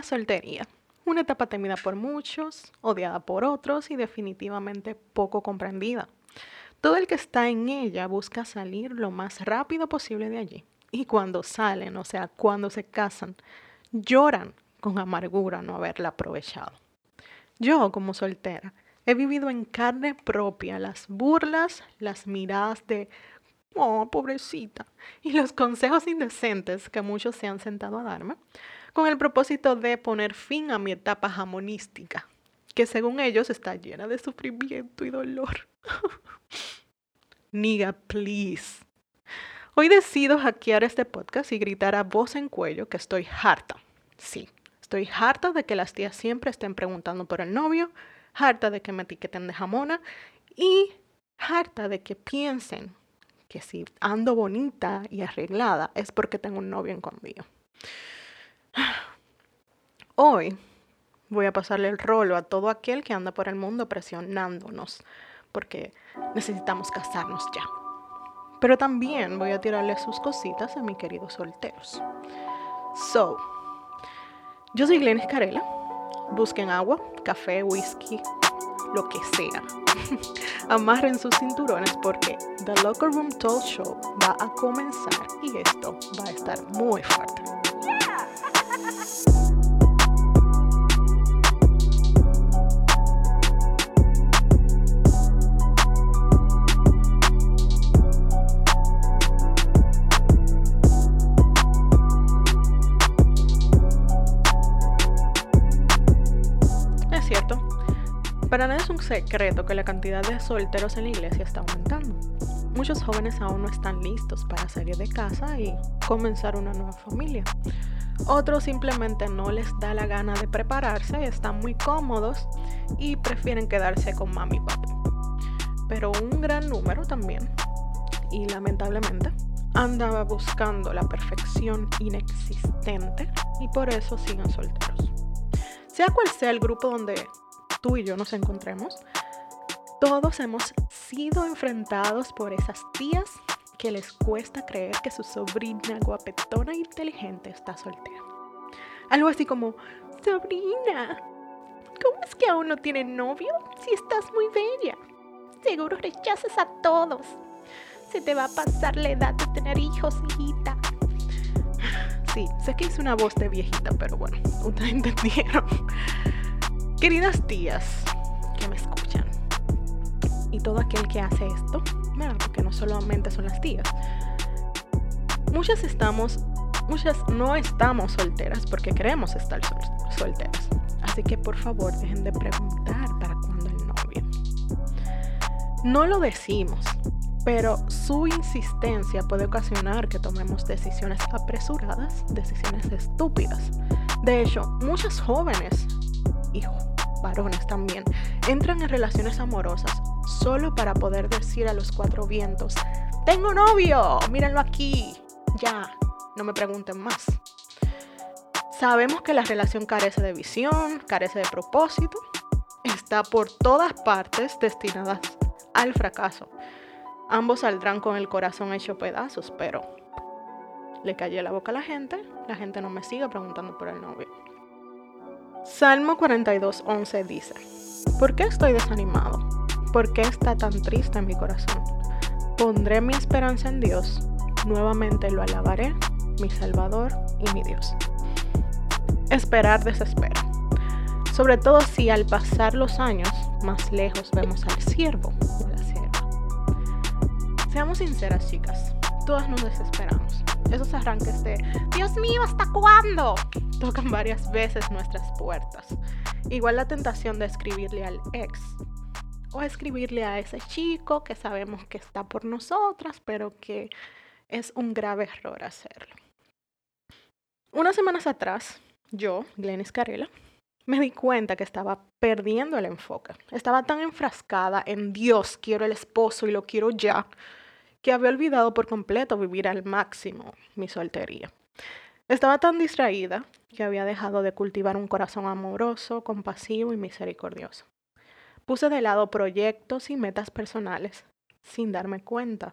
La soltería. Una etapa temida por muchos, odiada por otros y definitivamente poco comprendida. Todo el que está en ella busca salir lo más rápido posible de allí. Y cuando salen, o sea, cuando se casan, lloran con amargura no haberla aprovechado. Yo, como soltera, he vivido en carne propia las burlas, las miradas de, oh, pobrecita, y los consejos indecentes que muchos se han sentado a darme, con el propósito de poner fin a mi etapa jamonística, que según ellos está llena de sufrimiento y dolor. Niga, please. Hoy decido hackear este podcast y gritar a voz en cuello que estoy harta. Sí, estoy harta de que las tías siempre estén preguntando por el novio, harta de que me etiqueten de jamona y harta de que piensen que si ando bonita y arreglada es porque tengo un novio escondido. Hoy voy a pasarle el rolo a todo aquel que anda por el mundo presionándonos porque necesitamos casarnos ya. Pero también voy a tirarle sus cositas a mis queridos solteros. So, yo soy Glenn Escarela. Busquen agua, café, whisky, lo que sea. Amarren sus cinturones porque The Locker Room Talk Show va a comenzar y esto va a estar muy fuerte. Para nadie es un secreto que la cantidad de solteros en la iglesia está aumentando. Muchos jóvenes aún no están listos para salir de casa y comenzar una nueva familia. Otros simplemente no les da la gana de prepararse, están muy cómodos y prefieren quedarse con mami y papi. Pero un gran número también, y lamentablemente, andaba buscando la perfección inexistente y por eso siguen solteros. Sea cual sea el grupo donde tú y yo nos encontremos, todos hemos sido enfrentados por esas tías que les cuesta creer que su sobrina guapetona e inteligente está soltera. Algo así como, sobrina, ¿cómo es que aún no tiene novio si estás muy bella? Seguro rechazas a todos. Se te va a pasar la edad de tener hijos, hijita. Sí, sé que hice una voz de viejita, pero bueno, ustedes entendieron. Queridas tías que me escuchan y todo aquel que hace esto, porque no solamente son las tías, muchas estamos, muchas no estamos solteras porque queremos estar solteras. Así que por favor dejen de preguntar para cuándo el novio. No lo decimos, pero su insistencia puede ocasionar que tomemos decisiones apresuradas, decisiones estúpidas. De hecho, muchas jóvenes y varones también, entran en relaciones amorosas solo para poder decir a los cuatro vientos, tengo novio, mírenlo aquí, ya, no me pregunten más. Sabemos que la relación carece de visión, carece de propósito, está por todas partes destinadas al fracaso. Ambos saldrán con el corazón hecho pedazos, pero le callé la boca a la gente, la gente no me sigue preguntando por el novio. Salmo 42.11 dice, ¿por qué estoy desanimado? ¿Por qué está tan triste mi corazón? Pondré mi esperanza en Dios, nuevamente lo alabaré, mi Salvador y mi Dios. Esperar desespera, sobre todo si al pasar los años más lejos vemos al siervo o la sierva. Seamos sinceras chicas, todas nos desesperamos esos arranques de Dios mío, ¿hasta cuándo? Tocan varias veces nuestras puertas. Igual la tentación de escribirle al ex o escribirle a ese chico que sabemos que está por nosotras, pero que es un grave error hacerlo. Unas semanas atrás, yo, Glenis Carela, me di cuenta que estaba perdiendo el enfoque. Estaba tan enfrascada en Dios, quiero el esposo y lo quiero ya, que había olvidado por completo vivir al máximo mi soltería. Estaba tan distraída que había dejado de cultivar un corazón amoroso, compasivo y misericordioso. Puse de lado proyectos y metas personales sin darme cuenta.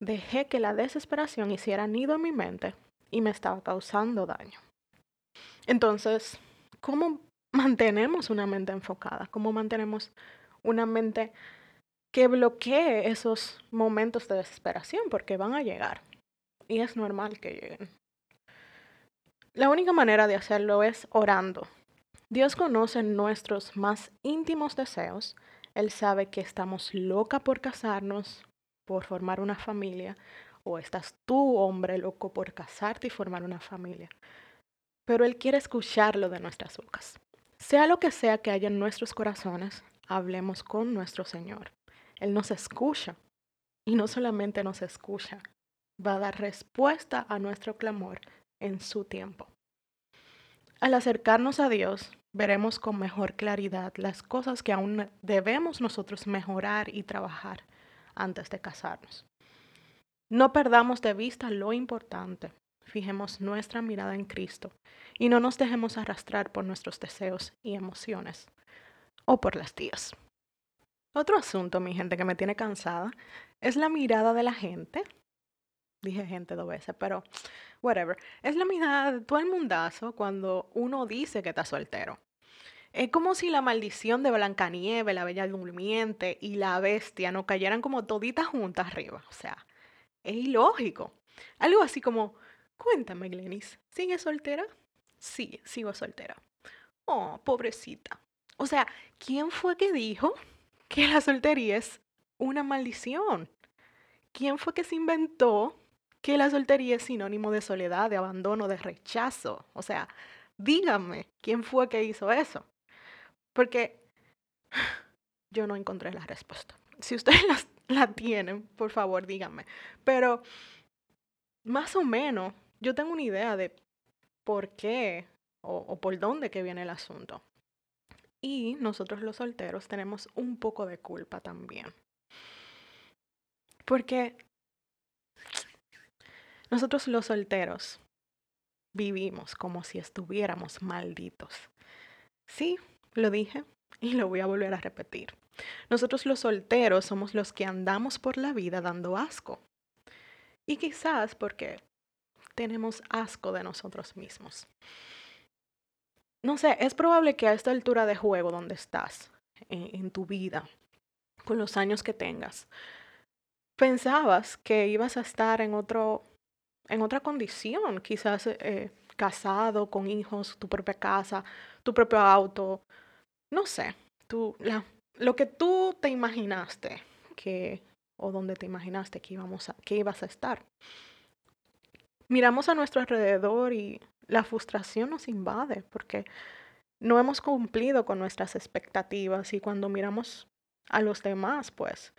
Dejé que la desesperación hiciera nido en mi mente y me estaba causando daño. Entonces, ¿cómo mantenemos una mente enfocada? ¿Cómo mantenemos una mente que bloquee esos momentos de desesperación? Porque van a llegar. Y es normal que lleguen. La única manera de hacerlo es orando. Dios conoce nuestros más íntimos deseos. Él sabe que estamos loca por casarnos, por formar una familia, o estás tú, hombre, loco por casarte y formar una familia. Pero Él quiere escucharlo de nuestras bocas. Sea lo que sea que haya en nuestros corazones, hablemos con nuestro Señor. Él nos escucha y no solamente nos escucha, va a dar respuesta a nuestro clamor en su tiempo. Al acercarnos a Dios, veremos con mejor claridad las cosas que aún debemos nosotros mejorar y trabajar antes de casarnos. No perdamos de vista lo importante. Fijemos nuestra mirada en Cristo y no nos dejemos arrastrar por nuestros deseos y emociones o por las tías. Otro asunto, mi gente, que me tiene cansada es la mirada de la gente. Dije gente dos veces, pero whatever. Es la mirada de todo el mundazo cuando uno dice que está soltero. Es como si la maldición de Blancanieve, la Bella Durmiente y la Bestia no cayeran como toditas juntas arriba. O sea, es ilógico. Algo así como, cuéntame, Glenis, ¿sigues soltera? Sí, sigo soltera. Oh, pobrecita. O sea, ¿quién fue que dijo que la soltería es una maldición? ¿Quién fue que se inventó que la soltería es sinónimo de soledad, de abandono, de rechazo? O sea, díganme, ¿quién fue que hizo eso? Porque yo no encontré la respuesta. Si ustedes la tienen, por favor, díganme. Pero más o menos, yo tengo una idea de por qué o, o por dónde que viene el asunto. Y nosotros los solteros tenemos un poco de culpa también. Porque nosotros los solteros vivimos como si estuviéramos malditos. Sí, lo dije y lo voy a volver a repetir. Nosotros los solteros somos los que andamos por la vida dando asco. Y quizás porque tenemos asco de nosotros mismos. No sé, es probable que a esta altura de juego donde estás, en, tu vida, con los años que tengas, pensabas que ibas a estar en otro, en otra condición, quizás eh, casado, con hijos, tu propia casa, tu propio auto, no sé, tú, la, lo que tú te imaginaste que, o donde te imaginaste que, íbamos a, que ibas a estar. Miramos a nuestro alrededor y la frustración nos invade porque no hemos cumplido con nuestras expectativas y cuando miramos a los demás, pues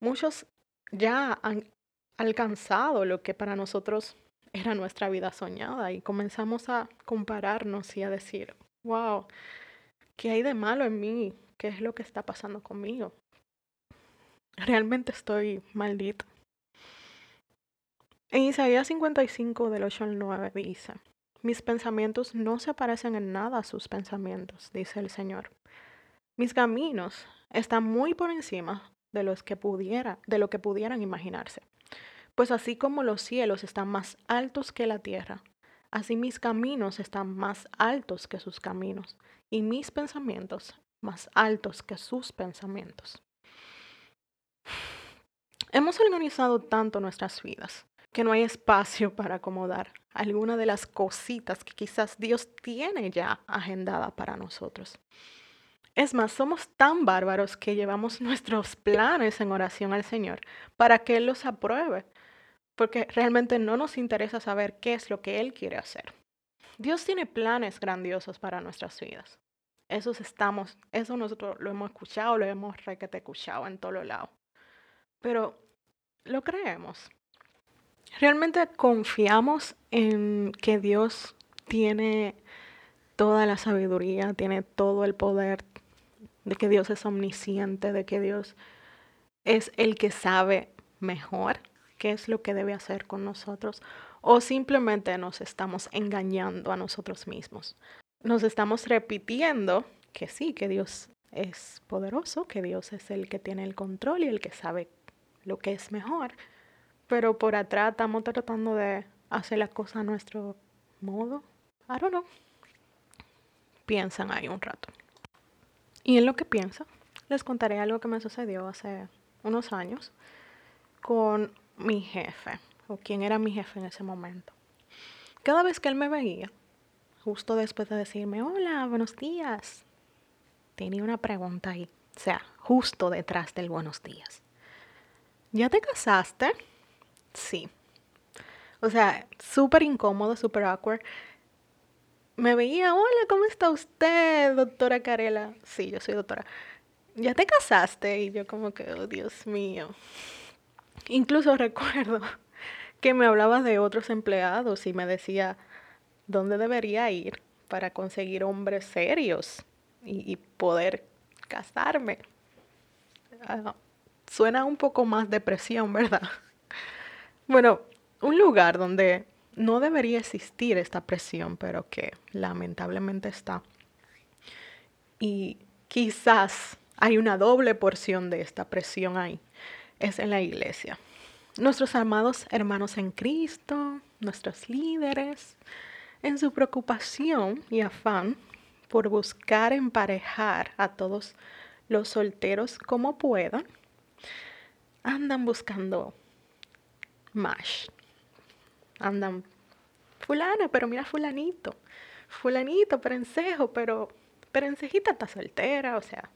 muchos ya han alcanzado lo que para nosotros era nuestra vida soñada y comenzamos a compararnos y a decir, wow, ¿qué hay de malo en mí? ¿Qué es lo que está pasando conmigo? Realmente estoy maldito. En Isaías 55 del 8 al 9 dice, mis pensamientos no se parecen en nada a sus pensamientos, dice el Señor. Mis caminos están muy por encima de los que pudiera, de lo que pudieran imaginarse. Pues así como los cielos están más altos que la tierra, así mis caminos están más altos que sus caminos, y mis pensamientos más altos que sus pensamientos. Hemos organizado tanto nuestras vidas que no hay espacio para acomodar alguna de las cositas que quizás Dios tiene ya agendada para nosotros. Es más, somos tan bárbaros que llevamos nuestros planes en oración al Señor para que Él los apruebe, porque realmente no nos interesa saber qué es lo que Él quiere hacer. Dios tiene planes grandiosos para nuestras vidas. Eso estamos, eso nosotros lo hemos escuchado, lo hemos requete escuchado en todos lados. Pero lo creemos. Realmente confiamos en que Dios tiene toda la sabiduría, tiene todo el poder, de que Dios es omnisciente, de que Dios es el que sabe mejor qué es lo que debe hacer con nosotros, o simplemente nos estamos engañando a nosotros mismos nos estamos repitiendo que sí, que Dios es poderoso, que Dios es el que tiene el control y el que sabe lo que es mejor, pero por atrás estamos tratando de hacer las cosas a nuestro modo. I don't know. piensan ahí un rato. Y en lo que piensa, les contaré algo que me sucedió hace unos años con mi jefe, o quien era mi jefe en ese momento. Cada vez que él me veía, justo después de decirme, hola, buenos días, tenía una pregunta ahí, o sea, justo detrás del buenos días. ¿Ya te casaste? Sí. O sea, súper incómodo, súper awkward. Me veía, hola, ¿cómo está usted, doctora Carela? Sí, yo soy doctora. ¿Ya te casaste? Y yo como que, oh, Dios mío. Incluso recuerdo que me hablaba de otros empleados y me decía dónde debería ir para conseguir hombres serios y, poder casarme. Ah, suena un poco más depresión, ¿verdad? Bueno, un lugar donde no debería existir esta presión, pero que lamentablemente está. Y quizás hay una doble porción de esta presión ahí. Es en la iglesia. Nuestros amados hermanos en Cristo, nuestros líderes, en su preocupación y afán por buscar emparejar a todos los solteros como puedan, andan buscando más. Andan, fulana, pero mira fulanito, fulanito, perencejo, pero perencejita está soltera, o sea.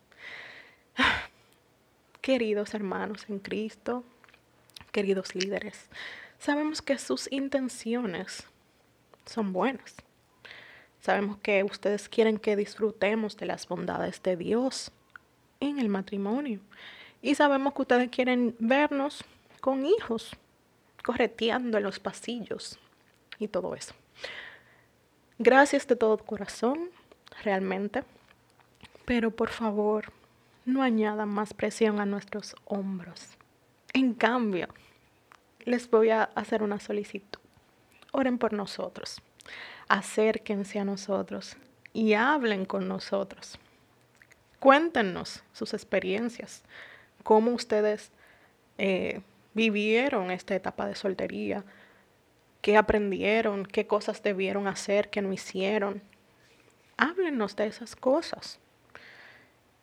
Queridos hermanos en Cristo, queridos líderes, sabemos que sus intenciones son buenas. Sabemos que ustedes quieren que disfrutemos de las bondades de Dios en el matrimonio. Y sabemos que ustedes quieren vernos con hijos, correteando en los pasillos y todo eso. Gracias de todo corazón, realmente. Pero por favor, no añadan más presión a nuestros hombros. En cambio, les voy a hacer una solicitud. Oren por nosotros. Acérquense a nosotros y hablen con nosotros. Cuéntenos sus experiencias, cómo ustedes eh, vivieron esta etapa de soltería, qué aprendieron, qué cosas debieron hacer, qué no hicieron. Háblenos de esas cosas.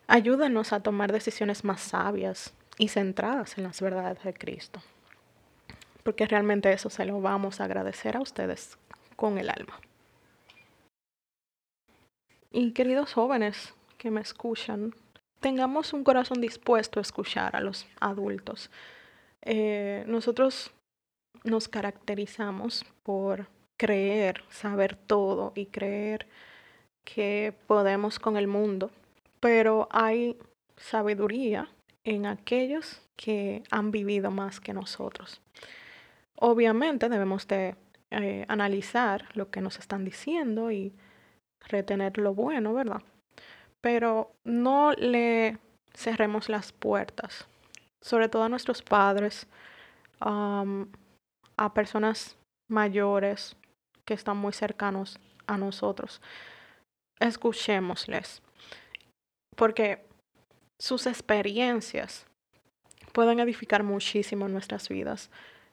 Ayúdenos a tomar decisiones más sabias y centradas en las verdades de Cristo. Porque realmente eso se lo vamos a agradecer a ustedes con el alma. Y queridos jóvenes que me escuchan, tengamos un corazón dispuesto a escuchar a los adultos. Eh, nosotros nos caracterizamos por creer, saber todo y creer que podemos con el mundo pero hay sabiduría en aquellos que han vivido más que nosotros. Obviamente debemos de eh, analizar lo que nos están diciendo y retener lo bueno, ¿verdad? Pero no le cerremos las puertas, sobre todo a nuestros padres, a personas mayores que están muy cercanos a nosotros. Escuchémosles porque sus experiencias pueden edificar muchísimo nuestras vidas.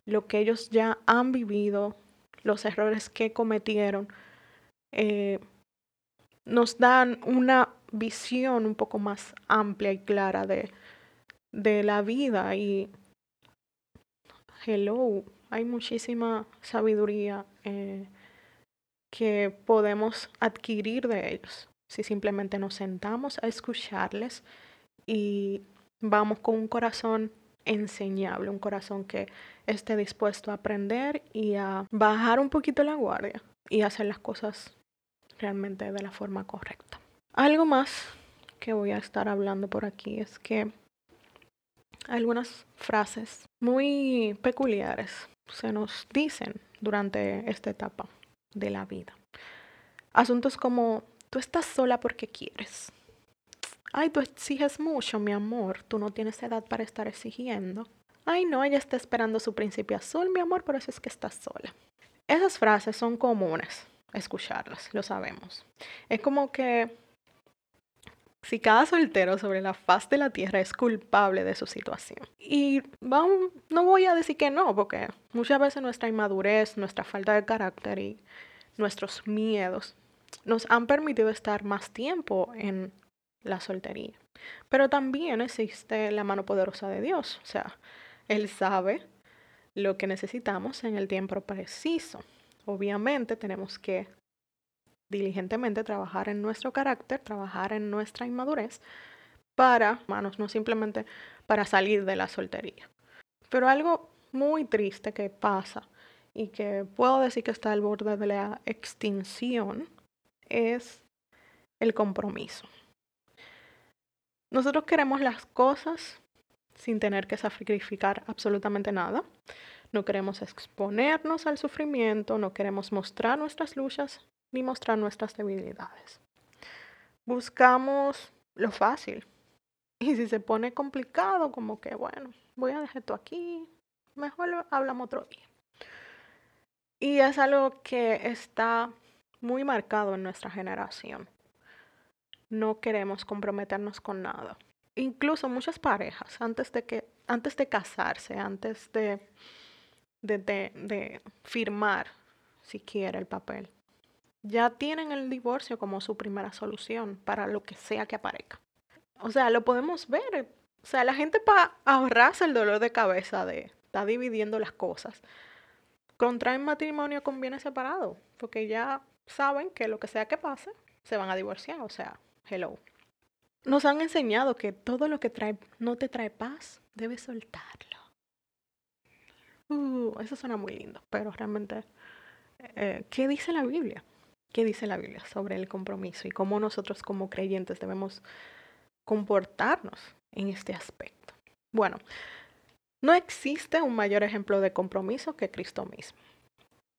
Lo que ellos ya han vivido, los errores que cometieron, eh, nos dan una visión un poco más amplia y clara de, de la vida. Y, hello, hay muchísima sabiduría eh, que podemos adquirir de ellos si simplemente nos sentamos a escucharles y vamos con un corazón enseñable, un corazón que esté dispuesto a aprender y a bajar un poquito la guardia y hacer las cosas realmente de la forma correcta. Algo más que voy a estar hablando por aquí es que algunas frases muy peculiares se nos dicen durante esta etapa de la vida. Asuntos como Tú estás sola porque quieres. Ay, tú exiges mucho, mi amor. Tú no tienes edad para estar exigiendo. Ay, no, ella está esperando su principio azul, mi amor, por eso es que estás sola. Esas frases son comunes escucharlas, lo sabemos. Es como que si cada soltero sobre la faz de la tierra es culpable de su situación. Y vamos, no voy a decir que no, porque muchas veces nuestra inmadurez, nuestra falta de carácter y nuestros miedos nos han permitido estar más tiempo en la soltería. Pero también existe la mano poderosa de Dios. O sea, Él sabe lo que necesitamos en el tiempo preciso. Obviamente tenemos que diligentemente trabajar en nuestro carácter, trabajar en nuestra inmadurez para, manos, no simplemente para salir de la soltería. Pero algo muy triste que pasa y que puedo decir que está al borde de la extinción es el compromiso. Nosotros queremos las cosas sin tener que sacrificar absolutamente nada. No queremos exponernos al sufrimiento, no queremos mostrar nuestras luchas ni mostrar nuestras debilidades. Buscamos lo fácil. Y si se pone complicado, como que, bueno, voy a dejar esto aquí, mejor hablamos otro día. Y es algo que está muy marcado en nuestra generación. No queremos comprometernos con nada. Incluso muchas parejas, antes de, que, antes de casarse, antes de, de, de, firmar siquiera el papel, ya tienen el divorcio como su primera solución para lo que sea que aparezca. O sea, lo podemos ver. O sea, la gente para ahorrarse el dolor de cabeza de estar dividiendo las cosas, contraen matrimonio con bienes separados, porque ya saben que lo que sea que pase, se van a divorciar. O sea, hello. Nos han enseñado que todo lo que trae, no te trae paz, debes soltarlo. Uh, eso suena muy lindo, pero realmente, eh, ¿qué dice la Biblia? ¿Qué dice la Biblia sobre el compromiso y cómo nosotros como creyentes debemos comportarnos en este aspecto? Bueno, no existe un mayor ejemplo de compromiso que Cristo mismo.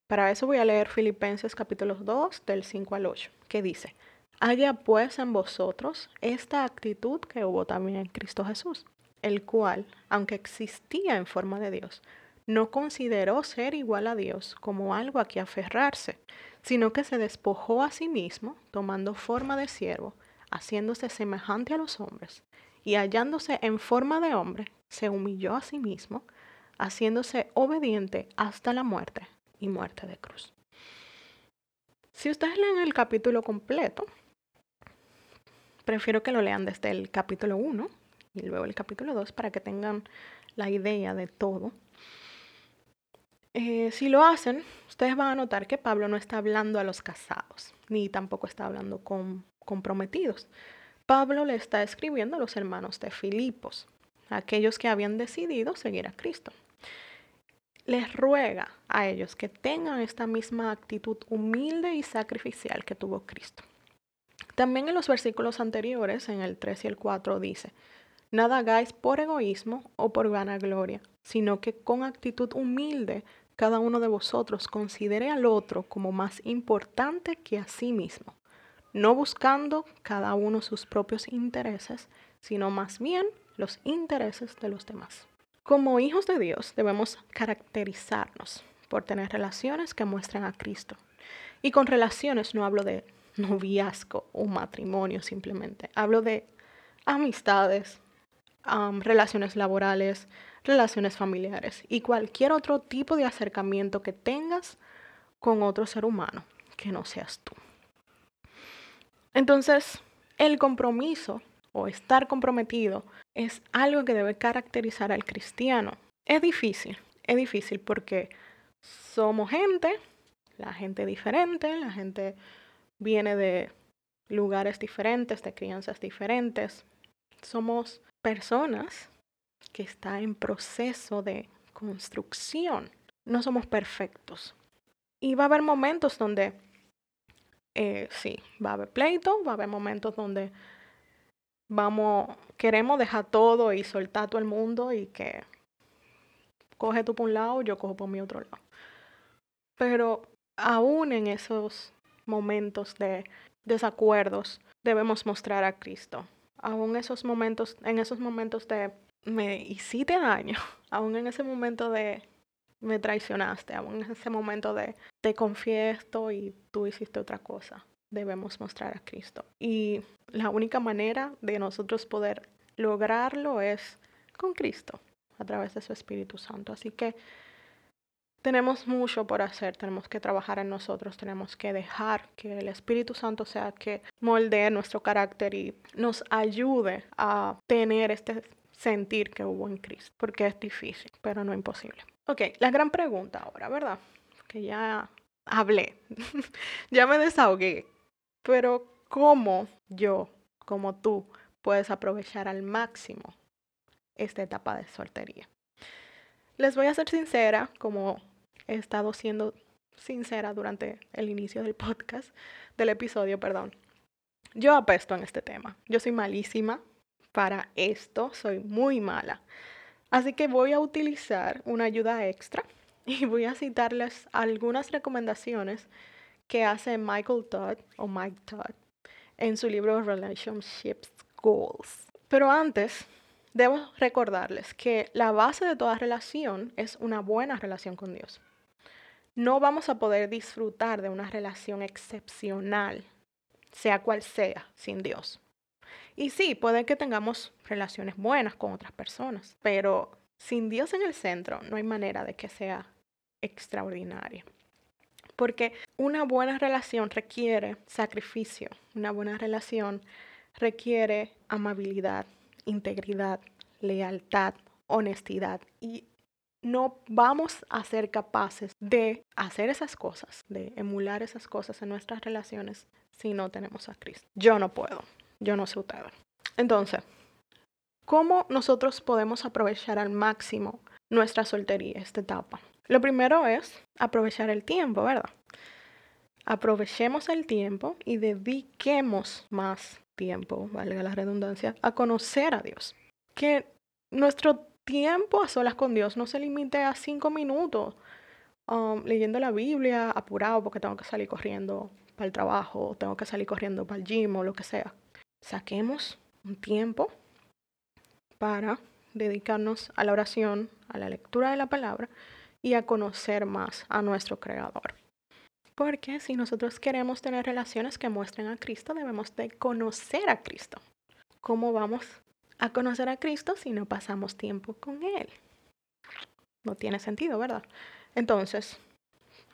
Para eso voy a leer Filipenses capítulo 2 del 5 al 8, que dice, Haya pues en vosotros esta actitud que hubo también en Cristo Jesús, el cual, aunque existía en forma de Dios, no consideró ser igual a Dios como algo a que aferrarse, sino que se despojó a sí mismo, tomando forma de siervo, haciéndose semejante a los hombres, y hallándose en forma de hombre, se humilló a sí mismo, haciéndose obediente hasta la muerte, y muerte de cruz. Si ustedes leen el capítulo completo, prefiero que lo lean desde el capítulo 1 y luego el capítulo 2 para que tengan la idea de todo. Eh, si lo hacen, ustedes van a notar que Pablo no está hablando a los casados, ni tampoco está hablando con comprometidos. Pablo le está escribiendo a los hermanos de Filipos, aquellos que habían decidido seguir a Cristo les ruega a ellos que tengan esta misma actitud humilde y sacrificial que tuvo Cristo. También en los versículos anteriores, en el 3 y el 4, dice, Nada hagáis por egoísmo o por vanagloria, sino que con actitud humilde cada uno de vosotros considere al otro como más importante que a sí mismo, no buscando cada uno sus propios intereses, sino más bien los intereses de los demás. Como hijos de Dios debemos caracterizarnos por tener relaciones que muestren a Cristo. Y con relaciones no hablo de noviazgo o matrimonio simplemente. Hablo de amistades, relaciones laborales, relaciones familiares y cualquier otro tipo de acercamiento que tengas con otro ser humano que no seas tú. Entonces, el compromiso o estar comprometido es algo que debe caracterizar al cristiano. Es difícil, es difícil porque somos gente, la gente diferente, la gente viene de lugares diferentes, de crianzas diferentes. Somos personas que están en proceso de construcción. No somos perfectos. Y va a haber momentos donde, eh, sí, va a haber pleito, va a haber momentos donde vamos, queremos dejar todo y soltar todo el mundo y que coge tú por un lado, yo cojo por mi otro lado. Pero aún en esos momentos de desacuerdos debemos mostrar a Cristo. Aún esos momentos, en esos momentos de me hiciste daño, aún en ese momento de me traicionaste, aún en ese momento de te confieso y tú hiciste otra cosa debemos mostrar a Cristo. Y la única manera de nosotros poder lograrlo es con Cristo, a través de su Espíritu Santo. Así que tenemos mucho por hacer, tenemos que trabajar en nosotros, tenemos que dejar que el Espíritu Santo sea que moldee nuestro carácter y nos ayude a tener este sentir que hubo en Cristo, porque es difícil, pero no imposible. Ok, la gran pregunta ahora, ¿verdad? Que ya hablé, ya me desahogué, pero ¿cómo yo, como tú, puedes aprovechar al máximo esta etapa de soltería? Les voy a ser sincera, como he estado siendo sincera durante el inicio del podcast, del episodio, perdón. Yo apesto en este tema. Yo soy malísima para esto, soy muy mala. Así que voy a utilizar una ayuda extra y voy a citarles algunas recomendaciones que hace Michael Todd o Mike Todd en su libro Relationships Goals. Pero antes, debo recordarles que la base de toda relación es una buena relación con Dios. No vamos a poder disfrutar de una relación excepcional, sea cual sea, sin Dios. Y sí, puede que tengamos relaciones buenas con otras personas, pero sin Dios en el centro no hay manera de que sea extraordinaria. Porque una buena relación requiere sacrificio, una buena relación requiere amabilidad, integridad, lealtad, honestidad. Y no vamos a ser capaces de hacer esas cosas, de emular esas cosas en nuestras relaciones si no tenemos a Cristo. Yo no puedo. Yo no sé ustedes. Entonces, ¿cómo nosotros podemos aprovechar al máximo nuestra soltería, esta etapa? Lo primero es aprovechar el tiempo, ¿verdad? Aprovechemos el tiempo y dediquemos más tiempo, valga la redundancia, a conocer a Dios. Que nuestro tiempo a solas con Dios no se limite a cinco minutos um, leyendo la Biblia apurado porque tengo que salir corriendo para el trabajo, tengo que salir corriendo para el gym o lo que sea saquemos un tiempo para dedicarnos a la oración, a la lectura de la palabra y a conocer más a nuestro Creador. Porque si nosotros queremos tener relaciones que muestren a Cristo, debemos de conocer a Cristo. ¿Cómo vamos a conocer a Cristo si no pasamos tiempo con Él? No tiene sentido, ¿verdad? Entonces,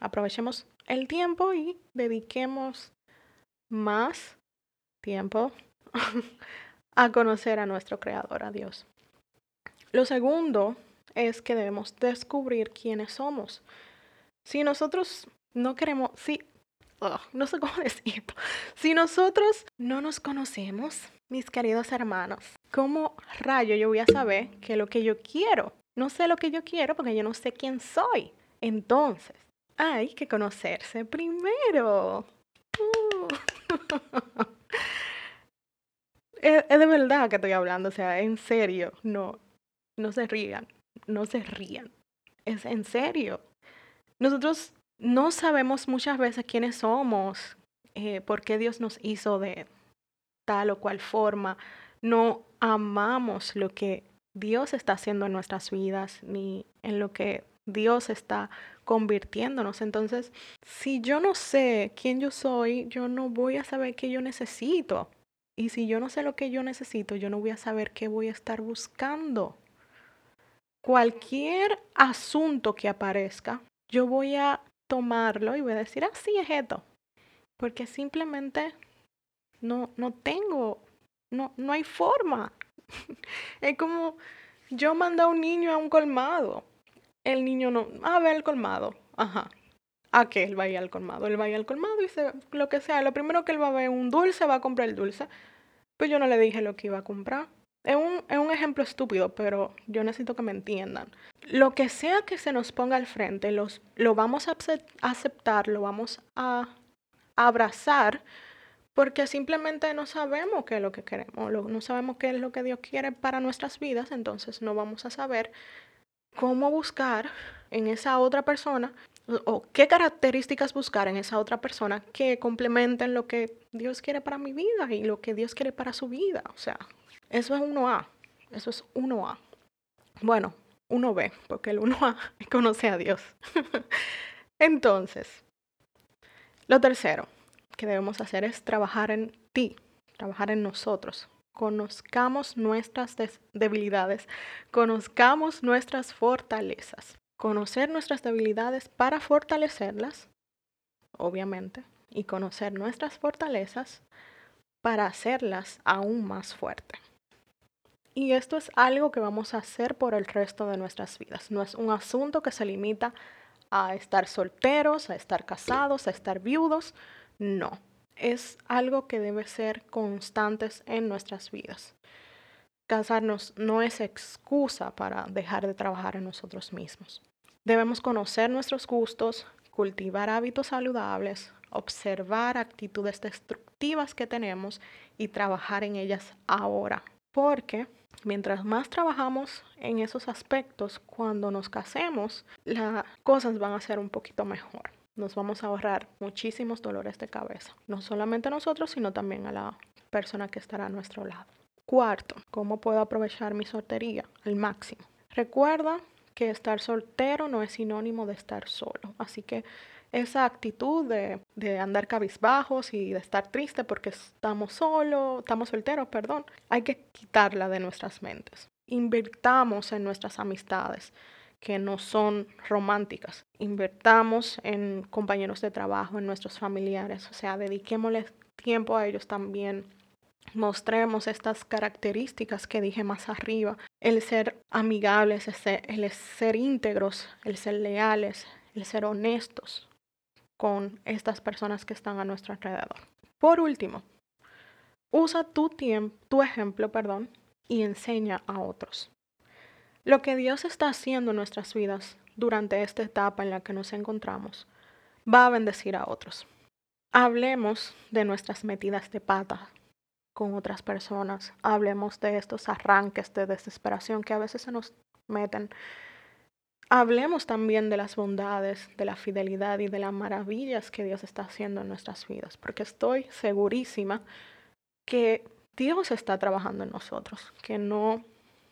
aprovechemos el tiempo y dediquemos más tiempo a conocer a nuestro Creador, a Dios. Lo segundo es que debemos descubrir quiénes somos. Si nosotros no queremos, si, no sé cómo decirlo, si nosotros no nos conocemos, mis queridos hermanos, ¿cómo rayo yo voy a saber qué es lo que yo quiero? No sé lo que yo quiero porque yo no sé quién soy. Entonces, hay que conocerse primero. Uh. Es, de verdad que estoy hablando, o sea, en serio, no, no se rían, no se rían, es en serio. Nosotros no sabemos muchas veces quiénes somos, eh, por qué Dios nos hizo de tal o cual forma, no amamos lo que Dios está haciendo en nuestras vidas, ni en lo que Dios está convirtiéndonos. Entonces, si yo no sé quién yo soy, yo no voy a saber qué yo necesito. Y si yo no sé lo que yo necesito, yo no voy a saber qué voy a estar buscando. Cualquier asunto que aparezca, yo voy a tomarlo y voy a decir, ah, sí, es esto. Porque simplemente no, no tengo, no, no hay forma. es como yo mando a un niño a un colmado. El niño no, a ver el colmado. Ajá. ¿A qué? Él va a ir al colmado. Él va a ir al colmado y se, lo que sea. Lo primero que él va a ver un dulce, va a comprar el dulce. Pues yo no le dije lo que iba a comprar. Es un, es un ejemplo estúpido, pero yo necesito que me entiendan. Lo que sea que se nos ponga al frente, los, lo vamos a aceptar, lo vamos a abrazar, porque simplemente no sabemos qué es lo que queremos, no sabemos qué es lo que Dios quiere para nuestras vidas, entonces no vamos a saber cómo buscar en esa otra persona o qué características buscar en esa otra persona que complementen lo que Dios quiere para mi vida y lo que Dios quiere para su vida. O sea, eso es 1A, eso es 1A. Bueno, 1B, porque el 1A conoce a Dios. Entonces, lo tercero que debemos hacer es trabajar en ti, trabajar en nosotros. Conozcamos nuestras debilidades, conozcamos nuestras fortalezas. Conocer nuestras debilidades para fortalecerlas, obviamente, y conocer nuestras fortalezas para hacerlas aún más fuertes. Y esto es algo que vamos a hacer por el resto de nuestras vidas. No es un asunto que se limita a estar solteros, a estar casados, a estar viudos. No, es algo que debe ser constantes en nuestras vidas. Casarnos no es excusa para dejar de trabajar en nosotros mismos. Debemos conocer nuestros gustos, cultivar hábitos saludables, observar actitudes destructivas que tenemos y trabajar en ellas ahora. Porque mientras más trabajamos en esos aspectos, cuando nos casemos, las cosas van a ser un poquito mejor. Nos vamos a ahorrar muchísimos dolores de cabeza. No solamente a nosotros, sino también a la persona que estará a nuestro lado. Cuarto, ¿cómo puedo aprovechar mi soltería al máximo? Recuerda que estar soltero no es sinónimo de estar solo. Así que esa actitud de, de, andar cabizbajos y de estar triste porque estamos solos, estamos solteros, perdón, hay que quitarla de nuestras mentes. Invirtamos en nuestras amistades que no son románticas. Invertamos en compañeros de trabajo, en nuestros familiares, o sea, dediquémosle tiempo a ellos también mostremos estas características que dije más arriba, el ser amigables, el ser íntegros, el ser leales, el ser honestos con estas personas que están a nuestro alrededor. Por último, usa tu tiempo, tu ejemplo, perdón, y enseña a otros. Lo que Dios está haciendo en nuestras vidas durante esta etapa en la que nos encontramos va a bendecir a otros. Hablemos de nuestras metidas de pata, con otras personas, hablemos de estos arranques de desesperación que a veces se nos meten. Hablemos también de las bondades, de la fidelidad y de las maravillas que Dios está haciendo en nuestras vidas, porque estoy segurísima que Dios está trabajando en nosotros, que no,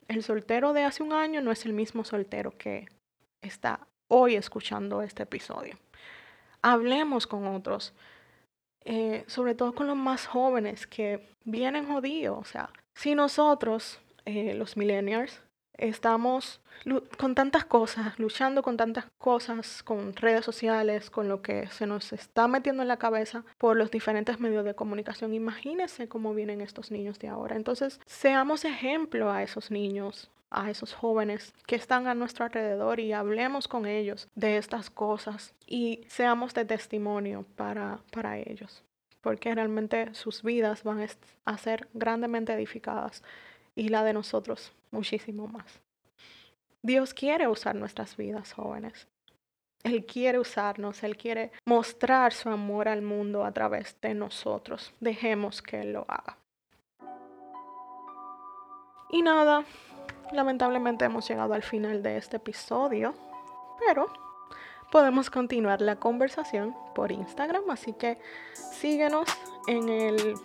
el soltero de hace un año no es el mismo soltero que está hoy escuchando este episodio. Hablemos con otros, eh, sobre todo con los más jóvenes que vienen jodidos. O sea, si nosotros, eh, los millennials, estamos con tantas cosas, luchando con tantas cosas, con redes sociales, con lo que se nos está metiendo en la cabeza por los diferentes medios de comunicación. Imagínense cómo vienen estos niños de ahora. Entonces, seamos ejemplo a esos niños, a esos jóvenes que están a nuestro alrededor y hablemos con ellos de estas cosas y seamos de testimonio para, para ellos, porque realmente sus vidas van a ser grandemente edificadas y la de nosotros muchísimo más. Dios quiere usar nuestras vidas jóvenes. Él quiere usarnos, Él quiere mostrar su amor al mundo a través de nosotros. Dejemos que Él lo haga. Y nada, Lamentablemente hemos llegado al final de este episodio, pero podemos continuar la conversación por Instagram, así que síguenos en el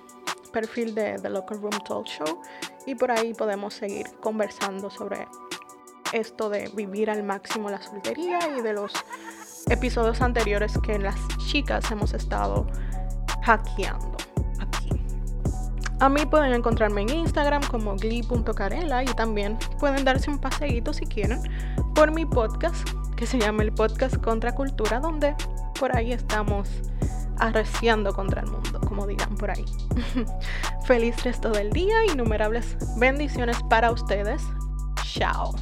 perfil de The Local Room Talk Show y por ahí podemos seguir conversando sobre esto de vivir al máximo la soltería y de los episodios anteriores que las chicas hemos estado hackeando. A mí pueden encontrarme en Instagram como glee.carela y también pueden darse un paseíto si quieren por mi podcast que se llama el podcast Contra Cultura, donde por ahí estamos arreciando contra el mundo, como digan por ahí. Feliz resto del día, innumerables bendiciones para ustedes. Chao.